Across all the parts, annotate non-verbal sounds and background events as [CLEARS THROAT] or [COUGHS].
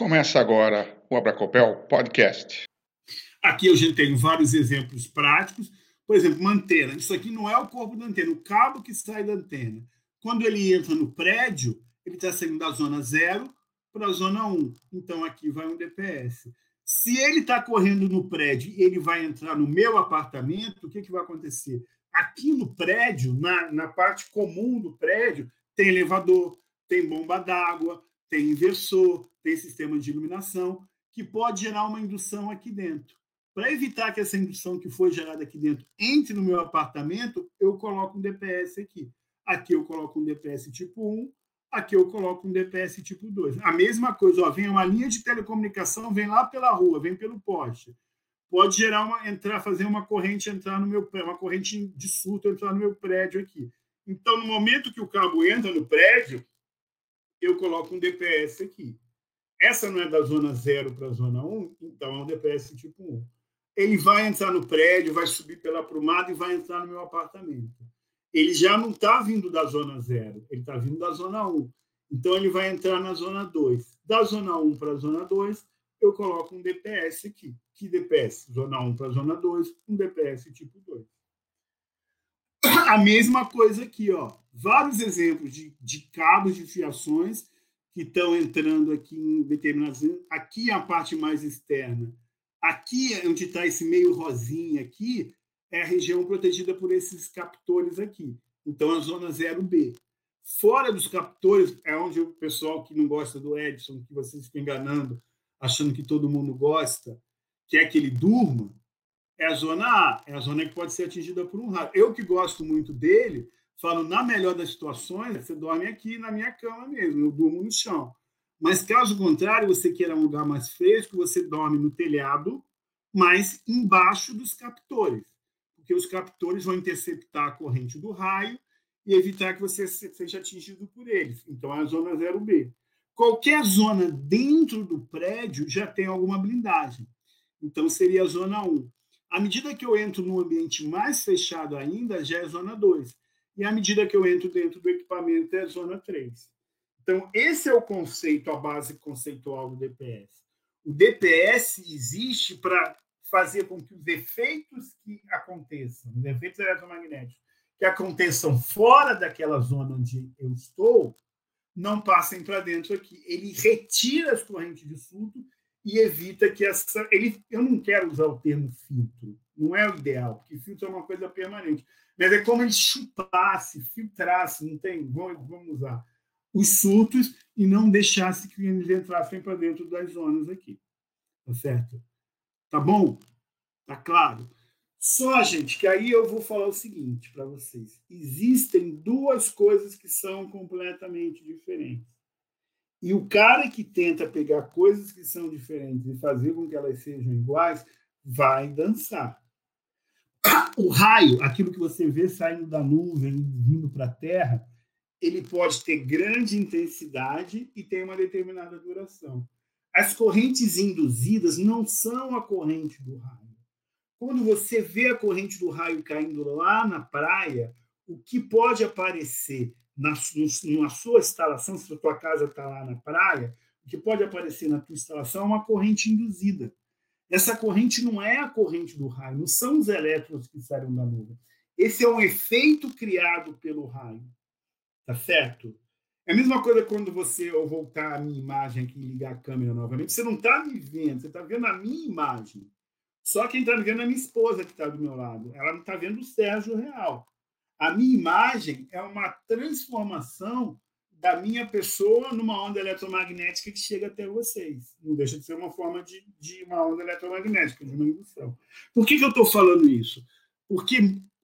Começa agora o Abracopel Podcast. Aqui eu já tenho vários exemplos práticos. Por exemplo, uma antena. Isso aqui não é o corpo da antena, o cabo que sai da antena. Quando ele entra no prédio, ele está saindo da zona 0 para a zona 1. Um. Então, aqui vai um DPS. Se ele está correndo no prédio e ele vai entrar no meu apartamento, o que, que vai acontecer? Aqui no prédio, na, na parte comum do prédio, tem elevador, tem bomba d'água, tem inversor, tem sistema de iluminação, que pode gerar uma indução aqui dentro. Para evitar que essa indução que foi gerada aqui dentro entre no meu apartamento, eu coloco um DPS aqui. Aqui eu coloco um DPS tipo 1, aqui eu coloco um DPS tipo 2. A mesma coisa, ó, vem uma linha de telecomunicação, vem lá pela rua, vem pelo poste. Pode gerar uma entrar, fazer uma corrente entrar no meu uma corrente de surto entrar no meu prédio aqui. Então, no momento que o cabo entra no prédio, eu coloco um DPS aqui. Essa não é da zona 0 para a zona 1, então é um DPS tipo 1. Ele vai entrar no prédio, vai subir pela prumada e vai entrar no meu apartamento. Ele já não está vindo da zona 0, ele está vindo da zona 1. Então, ele vai entrar na zona 2. Da zona 1 para a zona 2, eu coloco um DPS aqui. Que DPS? Zona 1 para a zona 2, um DPS tipo 2. A mesma coisa aqui, ó. Vários exemplos de, de cabos de fiações que estão entrando aqui em determinados. Aqui é a parte mais externa. Aqui, é onde está esse meio rosinha aqui, é a região protegida por esses captores aqui. Então, a zona 0B. Fora dos captores, é onde o pessoal que não gosta do Edson, que vocês ficam enganando, achando que todo mundo gosta, quer que ele durma, é a zona A, é a zona que pode ser atingida por um raio. Eu que gosto muito dele, falo, na melhor das situações, você dorme aqui na minha cama mesmo, eu durmo no chão. Mas caso contrário, você queira um lugar mais fresco, você dorme no telhado, mas embaixo dos captores, porque os captores vão interceptar a corrente do raio e evitar que você seja atingido por eles. Então, é a zona 0B. Qualquer zona dentro do prédio já tem alguma blindagem. Então, seria a zona 1. À medida que eu entro num ambiente mais fechado ainda, já é zona 2 e à medida que eu entro dentro do equipamento é zona 3. Então, esse é o conceito, a base conceitual do DPS. O DPS existe para fazer com que os efeitos que aconteçam, os efeitos eletromagnéticos que aconteçam fora daquela zona onde eu estou, não passem para dentro aqui. Ele retira as correntes de surto e evita que essa. Ele, eu não quero usar o termo filtro, não é o ideal, porque filtro é uma coisa permanente. Mas é como ele chupasse, filtrasse, não tem? Vamos, vamos usar os surtos e não deixasse que eles entrassem para dentro das zonas aqui. Tá certo? Tá bom? Tá claro? Só, gente, que aí eu vou falar o seguinte para vocês. Existem duas coisas que são completamente diferentes. E o cara que tenta pegar coisas que são diferentes e fazer com que elas sejam iguais, vai dançar. O raio, aquilo que você vê saindo da nuvem, vindo para a Terra, ele pode ter grande intensidade e tem uma determinada duração. As correntes induzidas não são a corrente do raio. Quando você vê a corrente do raio caindo lá na praia, o que pode aparecer na, na sua instalação, se a tua casa está lá na praia, o que pode aparecer na tua instalação é uma corrente induzida. Essa corrente não é a corrente do raio, não são os elétrons que saíram da nuvem. Esse é um efeito criado pelo raio. Tá certo? É a mesma coisa quando você, eu voltar a minha imagem aqui e ligar a câmera novamente, você não está me vendo, você está vendo a minha imagem. Só quem está me vendo é a minha esposa que está do meu lado. Ela não está vendo o Sérgio real. A minha imagem é uma transformação da minha pessoa numa onda eletromagnética que chega até vocês. Não deixa de ser uma forma de, de uma onda eletromagnética, de uma indução. Por que, que eu estou falando isso? Porque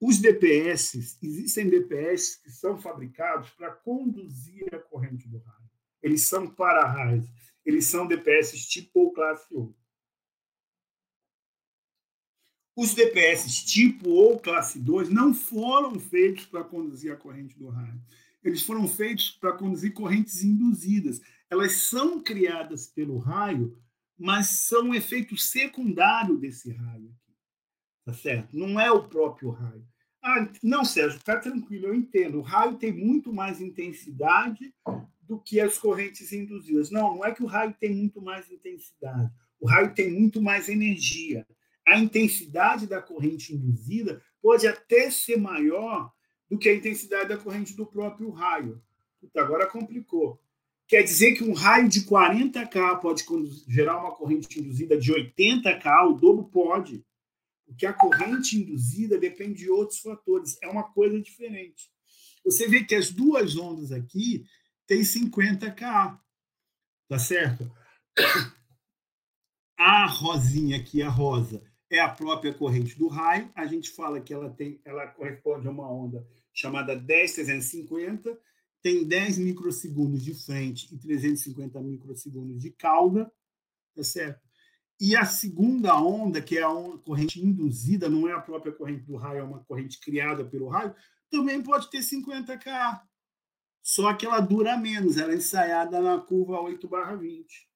os DPS, existem DPS que são fabricados para conduzir a corrente do raio. Eles são para-raios. Eles são DPS tipo ou classe O. Os DPS tipo ou classe 2 não foram feitos para conduzir a corrente do raio eles foram feitos para conduzir correntes induzidas. Elas são criadas pelo raio, mas são um efeito secundário desse raio. Tá certo? Não é o próprio raio. Ah, não, Sérgio, está tranquilo, eu entendo. O raio tem muito mais intensidade do que as correntes induzidas. Não, não é que o raio tem muito mais intensidade. O raio tem muito mais energia. A intensidade da corrente induzida pode até ser maior do que a intensidade da corrente do próprio raio. Puta, agora complicou. Quer dizer que um raio de 40K pode gerar uma corrente induzida de 80K, o dobro pode. Porque a corrente induzida depende de outros fatores. É uma coisa diferente. Você vê que as duas ondas aqui têm 50K. Tá certo? [COUGHS] A rosinha aqui, a rosa, é a própria corrente do raio. A gente fala que ela tem, ela corresponde a uma onda chamada 10350, tem 10 microsegundos de frente e 350 microsegundos de cauda, tá certo? E a segunda onda, que é a corrente induzida, não é a própria corrente do raio, é uma corrente criada pelo raio, também pode ter 50 K. Só que ela dura menos, ela é ensaiada na curva 8 barra 20.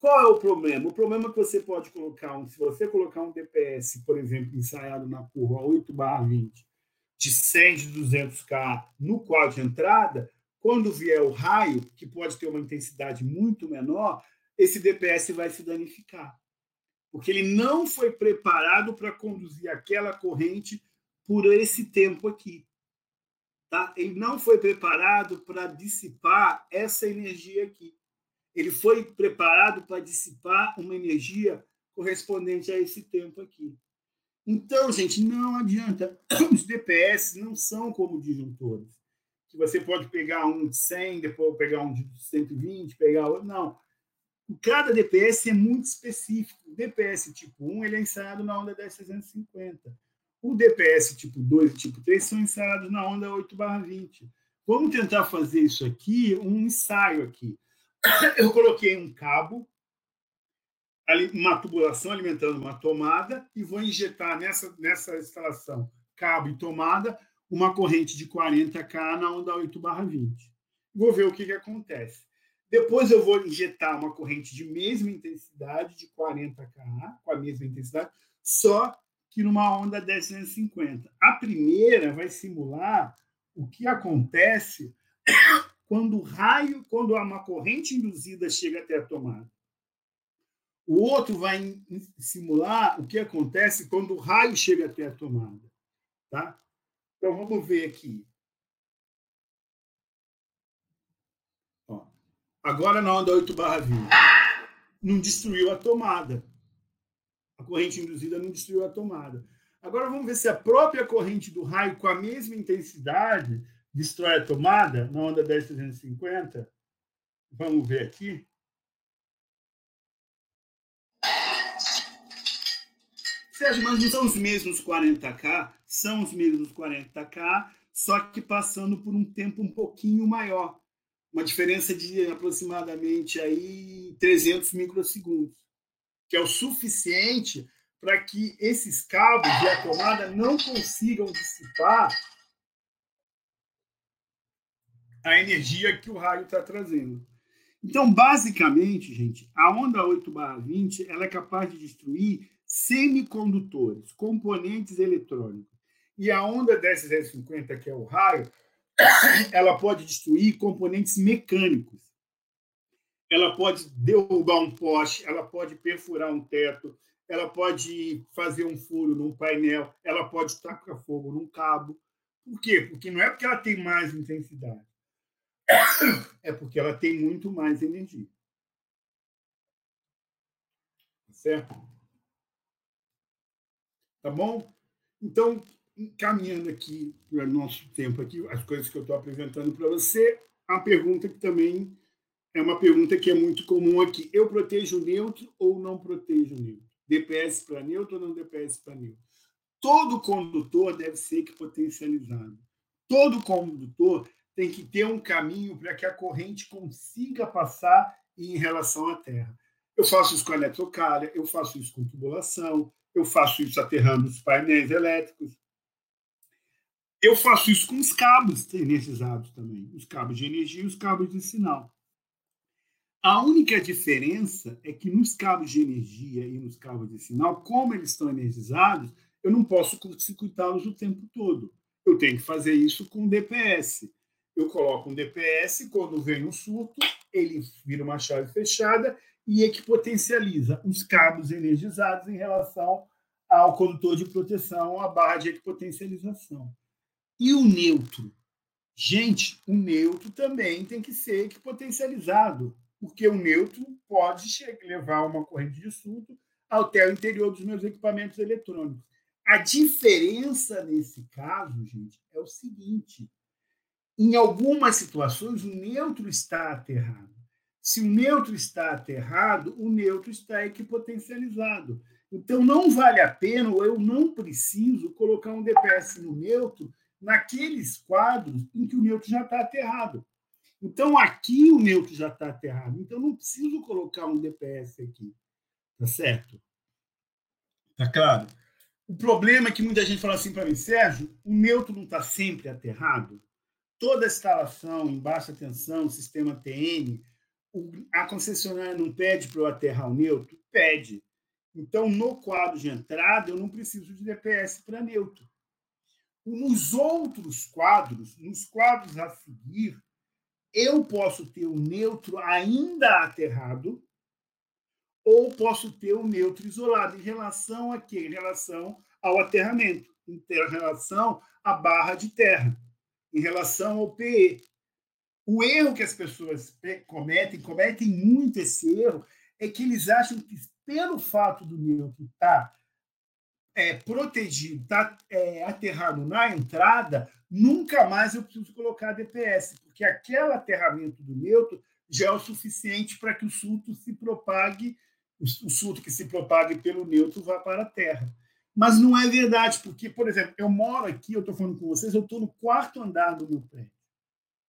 Qual é o problema? O problema é que você pode colocar um, se você colocar um DPS, por exemplo, ensaiado na curva 8 barra 20, de 100 de 200K no quadro de entrada, quando vier o raio, que pode ter uma intensidade muito menor, esse DPS vai se danificar. Porque ele não foi preparado para conduzir aquela corrente por esse tempo aqui. Tá? Ele não foi preparado para dissipar essa energia aqui. Ele foi preparado para dissipar uma energia correspondente a esse tempo aqui. Então, gente, não adianta. [CLEARS THROAT] Os DPS não são como disjuntores. Que você pode pegar um de 100, depois pegar um de 120, pegar outro. Não. Cada DPS é muito específico. O DPS tipo 1 ele é ensaiado na onda 10350. O DPS tipo 2 e tipo 3 são ensaiados na onda 8/20. Vamos tentar fazer isso aqui, um ensaio aqui. [COUGHS] Eu coloquei um cabo uma tubulação alimentando uma tomada e vou injetar nessa, nessa instalação, cabo e tomada, uma corrente de 40K na onda 8 barra 20. Vou ver o que, que acontece. Depois eu vou injetar uma corrente de mesma intensidade, de 40K, com a mesma intensidade, só que numa onda 1050. A primeira vai simular o que acontece quando o raio, quando uma corrente induzida chega até a tomada. O outro vai simular o que acontece quando o raio chega até a tomada. Tá? Então, vamos ver aqui. Ó, agora na onda 8 barra 20. Não destruiu a tomada. A corrente induzida não destruiu a tomada. Agora vamos ver se a própria corrente do raio, com a mesma intensidade, destrói a tomada na onda 10350. Vamos ver aqui. Sérgio, mas não são os mesmos 40K? São os mesmos 40K, só que passando por um tempo um pouquinho maior. Uma diferença de aproximadamente aí 300 microsegundos, que é o suficiente para que esses cabos de a tomada não consigam dissipar a energia que o raio está trazendo. Então, basicamente, gente, a onda 8/20 ela é capaz de destruir semicondutores, componentes eletrônicos. E a onda 1050, que é o raio, [COUGHS] ela pode destruir componentes mecânicos. Ela pode derrubar um poste, ela pode perfurar um teto, ela pode fazer um furo num painel, ela pode tacar fogo num cabo. Por quê? Porque não é porque ela tem mais intensidade, é porque ela tem muito mais energia. Certo? Tá bom? Então, caminhando aqui para o nosso tempo aqui, as coisas que eu estou apresentando para você, a pergunta que também é uma pergunta que é muito comum aqui. Eu protejo neutro ou não protejo neutro? DPS para neutro ou não DPS para neutro? Todo condutor deve ser potencializado. Todo condutor tem que ter um caminho para que a corrente consiga passar em relação à Terra. Eu faço isso com a eletrocalha, eu faço isso com tubulação, eu faço isso aterrando os painéis elétricos. Eu faço isso com os cabos energizados também, os cabos de energia e os cabos de sinal. A única diferença é que nos cabos de energia e nos cabos de sinal, como eles estão energizados, eu não posso curto-circuitá-los o tempo todo. Eu tenho que fazer isso com DPS. Eu coloco um DPS, quando vem um surto, ele vira uma chave fechada e equipotencializa os cabos energizados em relação ao condutor de proteção, a barra de equipotencialização. E o neutro? Gente, o neutro também tem que ser equipotencializado, porque o neutro pode levar uma corrente de surto até o interior dos meus equipamentos eletrônicos. A diferença nesse caso, gente, é o seguinte: em algumas situações, o neutro está aterrado. Se o neutro está aterrado, o neutro está equipotencializado. Então, não vale a pena, ou eu não preciso, colocar um DPS no neutro naqueles quadros em que o neutro já está aterrado. Então, aqui o neutro já está aterrado. Então, não preciso colocar um DPS aqui. Tá certo? Tá claro? O problema é que muita gente fala assim para mim, Sérgio, o neutro não está sempre aterrado? Toda instalação em baixa tensão, sistema TN, a concessionária não pede para eu aterrar o neutro? Pede. Então, no quadro de entrada, eu não preciso de DPS para neutro. Nos outros quadros, nos quadros a seguir, eu posso ter o neutro ainda aterrado ou posso ter o neutro isolado. Em relação a quê? Em relação ao aterramento, em relação à barra de terra, em relação ao PE. O erro que as pessoas cometem, cometem muito esse erro, é que eles acham que, pelo fato do neutro estar tá, é, protegido, estar tá, é, aterrado na entrada, nunca mais eu preciso colocar DPS, porque aquele aterramento do neutro já é o suficiente para que o surto se propague o surto que se propague pelo neutro vá para a Terra. Mas não é verdade, porque, por exemplo, eu moro aqui, eu estou falando com vocês, eu estou no quarto andar do meu prédio.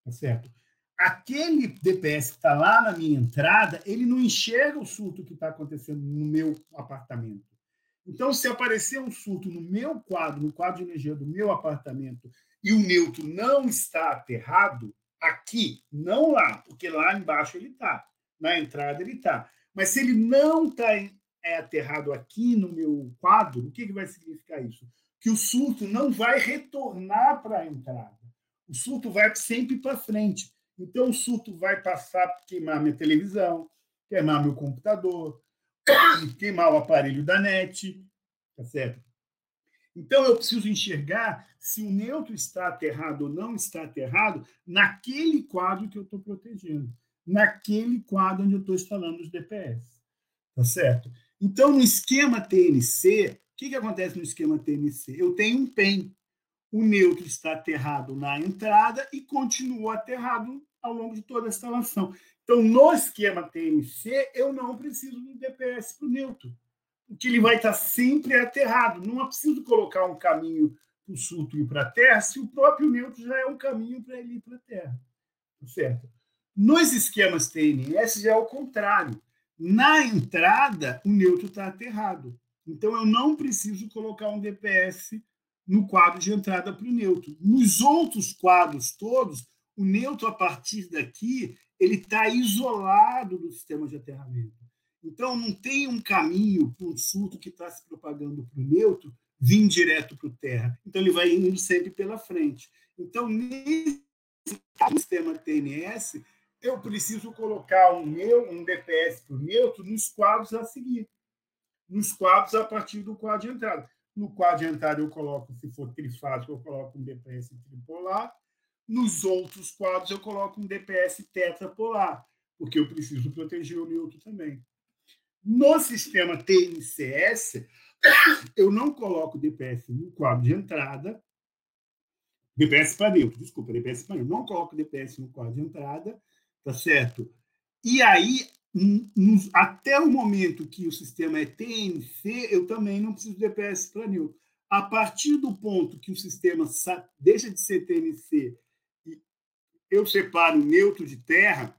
Tá certo? Aquele DPS que está lá na minha entrada, ele não enxerga o surto que está acontecendo no meu apartamento. Então, se aparecer um surto no meu quadro, no quadro de energia do meu apartamento, e o neutro não está aterrado, aqui, não lá, porque lá embaixo ele está, na entrada ele está. Mas se ele não está é, aterrado aqui no meu quadro, o que, que vai significar isso? Que o surto não vai retornar para a entrada. O surto vai sempre para frente. Então, o surto vai passar por queimar minha televisão, queimar meu computador, [COUGHS] queimar o aparelho da net, tá certo? Então, eu preciso enxergar se o neutro está aterrado ou não está aterrado naquele quadro que eu estou protegendo naquele quadro onde eu estou instalando os DPS. Tá certo? Então, no esquema TNC, o que, que acontece no esquema TNC? Eu tenho um PEN. O neutro está aterrado na entrada e continua aterrado ao longo de toda a instalação. Então, no esquema TNC, eu não preciso do DPS para o neutro, porque ele vai estar sempre aterrado. Não preciso colocar um caminho para o surto ir para a Terra, se o próprio neutro já é um caminho para ele ir para a Terra. Tá certo? Nos esquemas TNS já é o contrário. Na entrada, o neutro está aterrado. Então, eu não preciso colocar um DPS no quadro de entrada para o neutro. Nos outros quadros todos, o neutro, a partir daqui, ele está isolado do sistema de aterramento. Então, não tem um caminho para um surto que está se propagando para o neutro vir direto para o terra. Então, ele vai indo sempre pela frente. Então, nesse sistema TNS, eu preciso colocar um, meu, um DPS o neutro nos quadros a seguir. Nos quadros a partir do quadro de entrada. No quadro de entrada eu coloco, se for trifásico, eu coloco um DPS tripolar. Nos outros quadros eu coloco um DPS tetrapolar, porque eu preciso proteger o neutro também. No sistema TNCS, [COUGHS] eu não coloco DPS no quadro de entrada, DPS para neutro, desculpa, DPS para neutro. Não coloco DPS no quadro de entrada, tá certo? E aí, até o momento que o sistema é TNC, eu também não preciso de DPS para neutro. A partir do ponto que o sistema deixa de ser TNC e eu separo neutro de terra,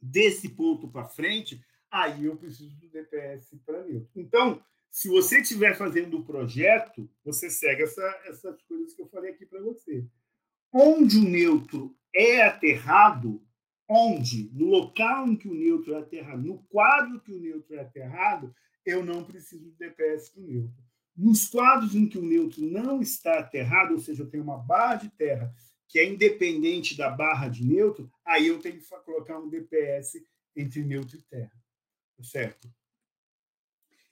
desse ponto para frente, aí eu preciso do DPS para neutro. Então, se você estiver fazendo o projeto, você segue essa, essas coisas que eu falei aqui para você. Onde o neutro é aterrado, onde, no local em que o neutro é aterrado, no quadro que o neutro é aterrado, eu não preciso de DPS para o neutro. Nos quadros em que o neutro não está aterrado, ou seja, eu tenho uma barra de terra que é independente da barra de neutro, aí eu tenho que colocar um DPS entre neutro e terra. Tá certo?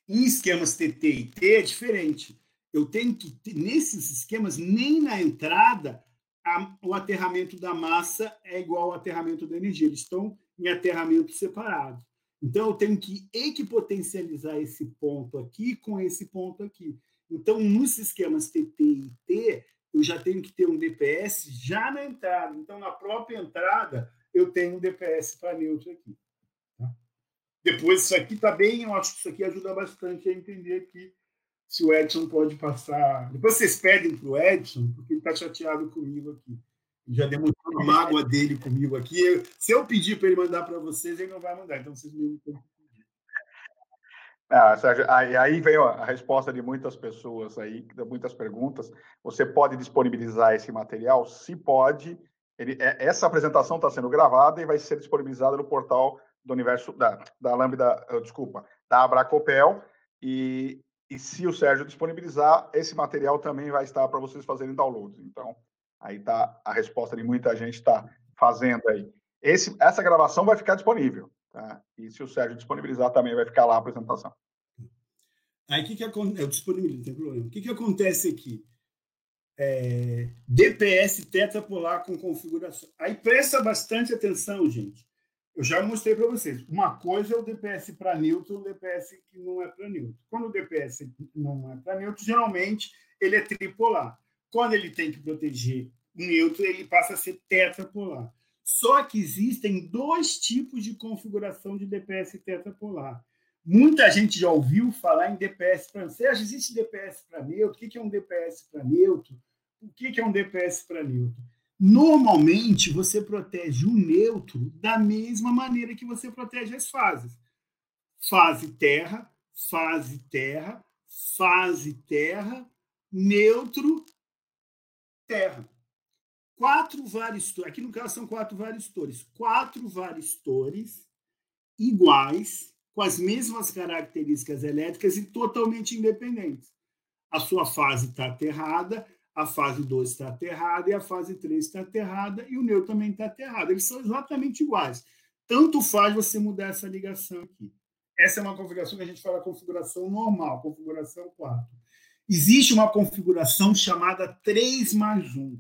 Em esquemas TT e T é diferente. Eu tenho que, nesses esquemas, nem na entrada, a, o aterramento da massa é igual ao aterramento da energia. Eles estão em aterramento separado. Então, eu tenho que equipotencializar esse ponto aqui com esse ponto aqui. Então, nos esquemas TT e T, eu já tenho que ter um DPS já na entrada. Então, na própria entrada, eu tenho um DPS para neutro aqui. Tá? Depois, isso aqui está bem, eu acho que isso aqui ajuda bastante a entender aqui se o Edson pode passar. Depois vocês pedem para o Edson, porque ele está chateado comigo aqui. Já demonstrou a mágoa dele comigo aqui. se eu pedir para ele mandar para vocês, ele não vai mandar. Então, vocês me ah, Sérgio, aí, vem a resposta de muitas pessoas aí, de muitas perguntas. Você pode disponibilizar esse material? Se pode. Ele, é, essa apresentação está sendo gravada e vai ser disponibilizada no portal do universo da, da Lambda, uh, desculpa, da Abracopel. E, e se o Sérgio disponibilizar, esse material também vai estar para vocês fazerem downloads. Então, aí está a resposta de muita gente está fazendo aí. Esse, essa gravação vai ficar disponível. Tá? E se o Sérgio disponibilizar, também vai ficar lá a apresentação. Aí o que, que acontece? Eu disponibilizo, não tem problema. O que, que acontece aqui? É, DPS tetrapolar com configuração. Aí presta bastante atenção, gente. Eu já mostrei para vocês. Uma coisa é o DPS para neutro, o DPS que não é para neutro. Quando o DPS não é para neutro, geralmente ele é tripolar. Quando ele tem que proteger o neutro, ele passa a ser tetrapolar. Só que existem dois tipos de configuração de DPS tetrapolar. Muita gente já ouviu falar em DPS para Sérgio, existe DPS para neutro? O que é um DPS para neutro? O que é um DPS para neutro? Normalmente, você protege o neutro da mesma maneira que você protege as fases. Fase terra, fase terra, fase terra, neutro, terra. Quatro varistores, aqui no caso são quatro varistores, quatro varistores iguais, com as mesmas características elétricas e totalmente independentes. A sua fase está aterrada, a fase 2 está aterrada e a fase 3 está aterrada e o neutro também está aterrado. Eles são exatamente iguais. Tanto faz você mudar essa ligação aqui. Essa é uma configuração que a gente fala configuração normal, configuração 4. Existe uma configuração chamada 3 mais 1.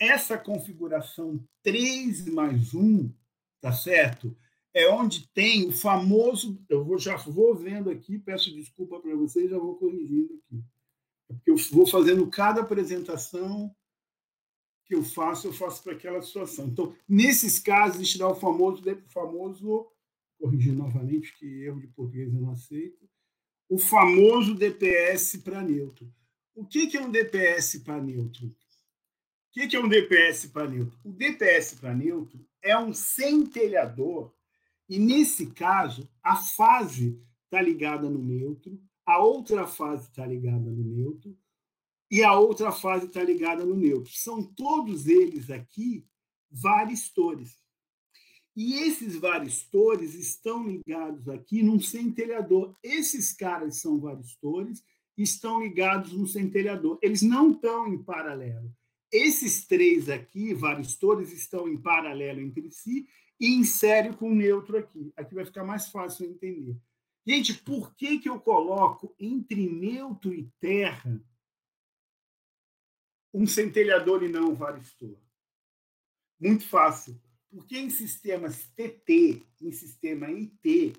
Essa configuração 3 mais 1, tá certo? É onde tem o famoso. Eu vou, já vou vendo aqui, peço desculpa para vocês, já vou corrigindo aqui eu vou fazendo cada apresentação que eu faço, eu faço para aquela situação. Então, nesses casos, dá o famoso, famoso corrigir novamente, que erro de português eu não aceito, o famoso DPS para neutro. O que é um DPS para neutro? O que é um DPS para neutro? O DPS para neutro é um centelhador, e nesse caso, a fase está ligada no neutro, a outra fase está ligada no neutro e a outra fase está ligada no neutro. São todos eles aqui varistores. E esses varistores estão ligados aqui num centelhador. Esses caras são varistores, estão ligados no centelhador. Eles não estão em paralelo. Esses três aqui, varistores, estão em paralelo entre si e em série com o neutro aqui. Aqui vai ficar mais fácil de entender. Gente, por que, que eu coloco entre neutro e terra um centelhador e não um varistor? Muito fácil. Porque em sistemas TT, em sistema IT,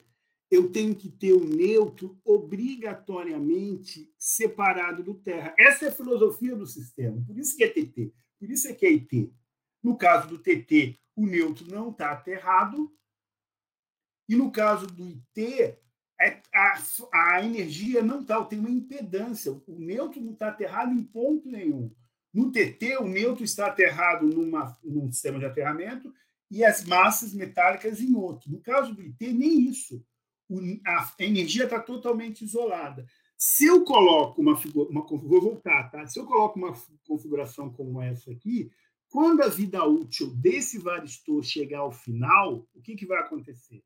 eu tenho que ter o neutro obrigatoriamente separado do terra. Essa é a filosofia do sistema. Por isso que é TT. Por isso é que é IT. No caso do TT, o neutro não está aterrado. E no caso do IT, a, a energia não está, tem uma impedância. O neutro não está aterrado em ponto nenhum. No TT, o neutro está aterrado numa, num sistema de aterramento e as massas metálicas em outro. No caso do IT, nem isso. O, a, a, energia está totalmente isolada. Se eu coloco uma uma, vou voltar, tá? Se eu coloco uma configuração como essa aqui, quando a vida útil desse varistor chegar ao final, o que, que vai acontecer?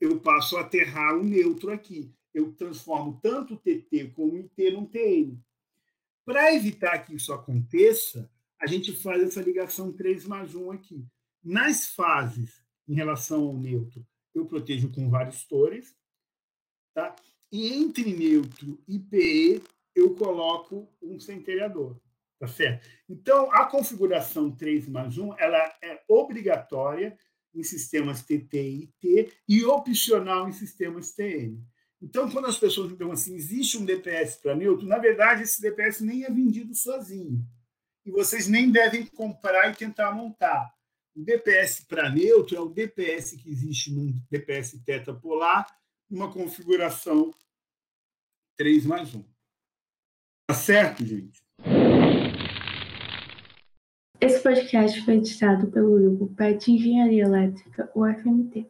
Eu passo a aterrar um neutro aqui. Eu transformo tanto o TT como o IT num TN. Para evitar que isso aconteça, a gente faz essa ligação 3 mais 1 aqui. Nas fases, em relação ao neutro, eu protejo com vários tores, tá? E entre neutro e PE, eu coloco um centelhador, tá certo? Então, a configuração 3 mais 1, ela é obrigatória em sistemas TT e T e opcional em sistemas TN. Então, quando as pessoas perguntam assim, existe um DPS para neutro? Na verdade, esse DPS nem é vendido sozinho. E vocês nem devem comprar e tentar montar. O DPS para neutro é o DPS que existe num DPS tetapolar, uma configuração 3 mais 1. Tá certo, gente? Esse podcast foi editado pelo grupo PET Engenharia Elétrica, UFMT.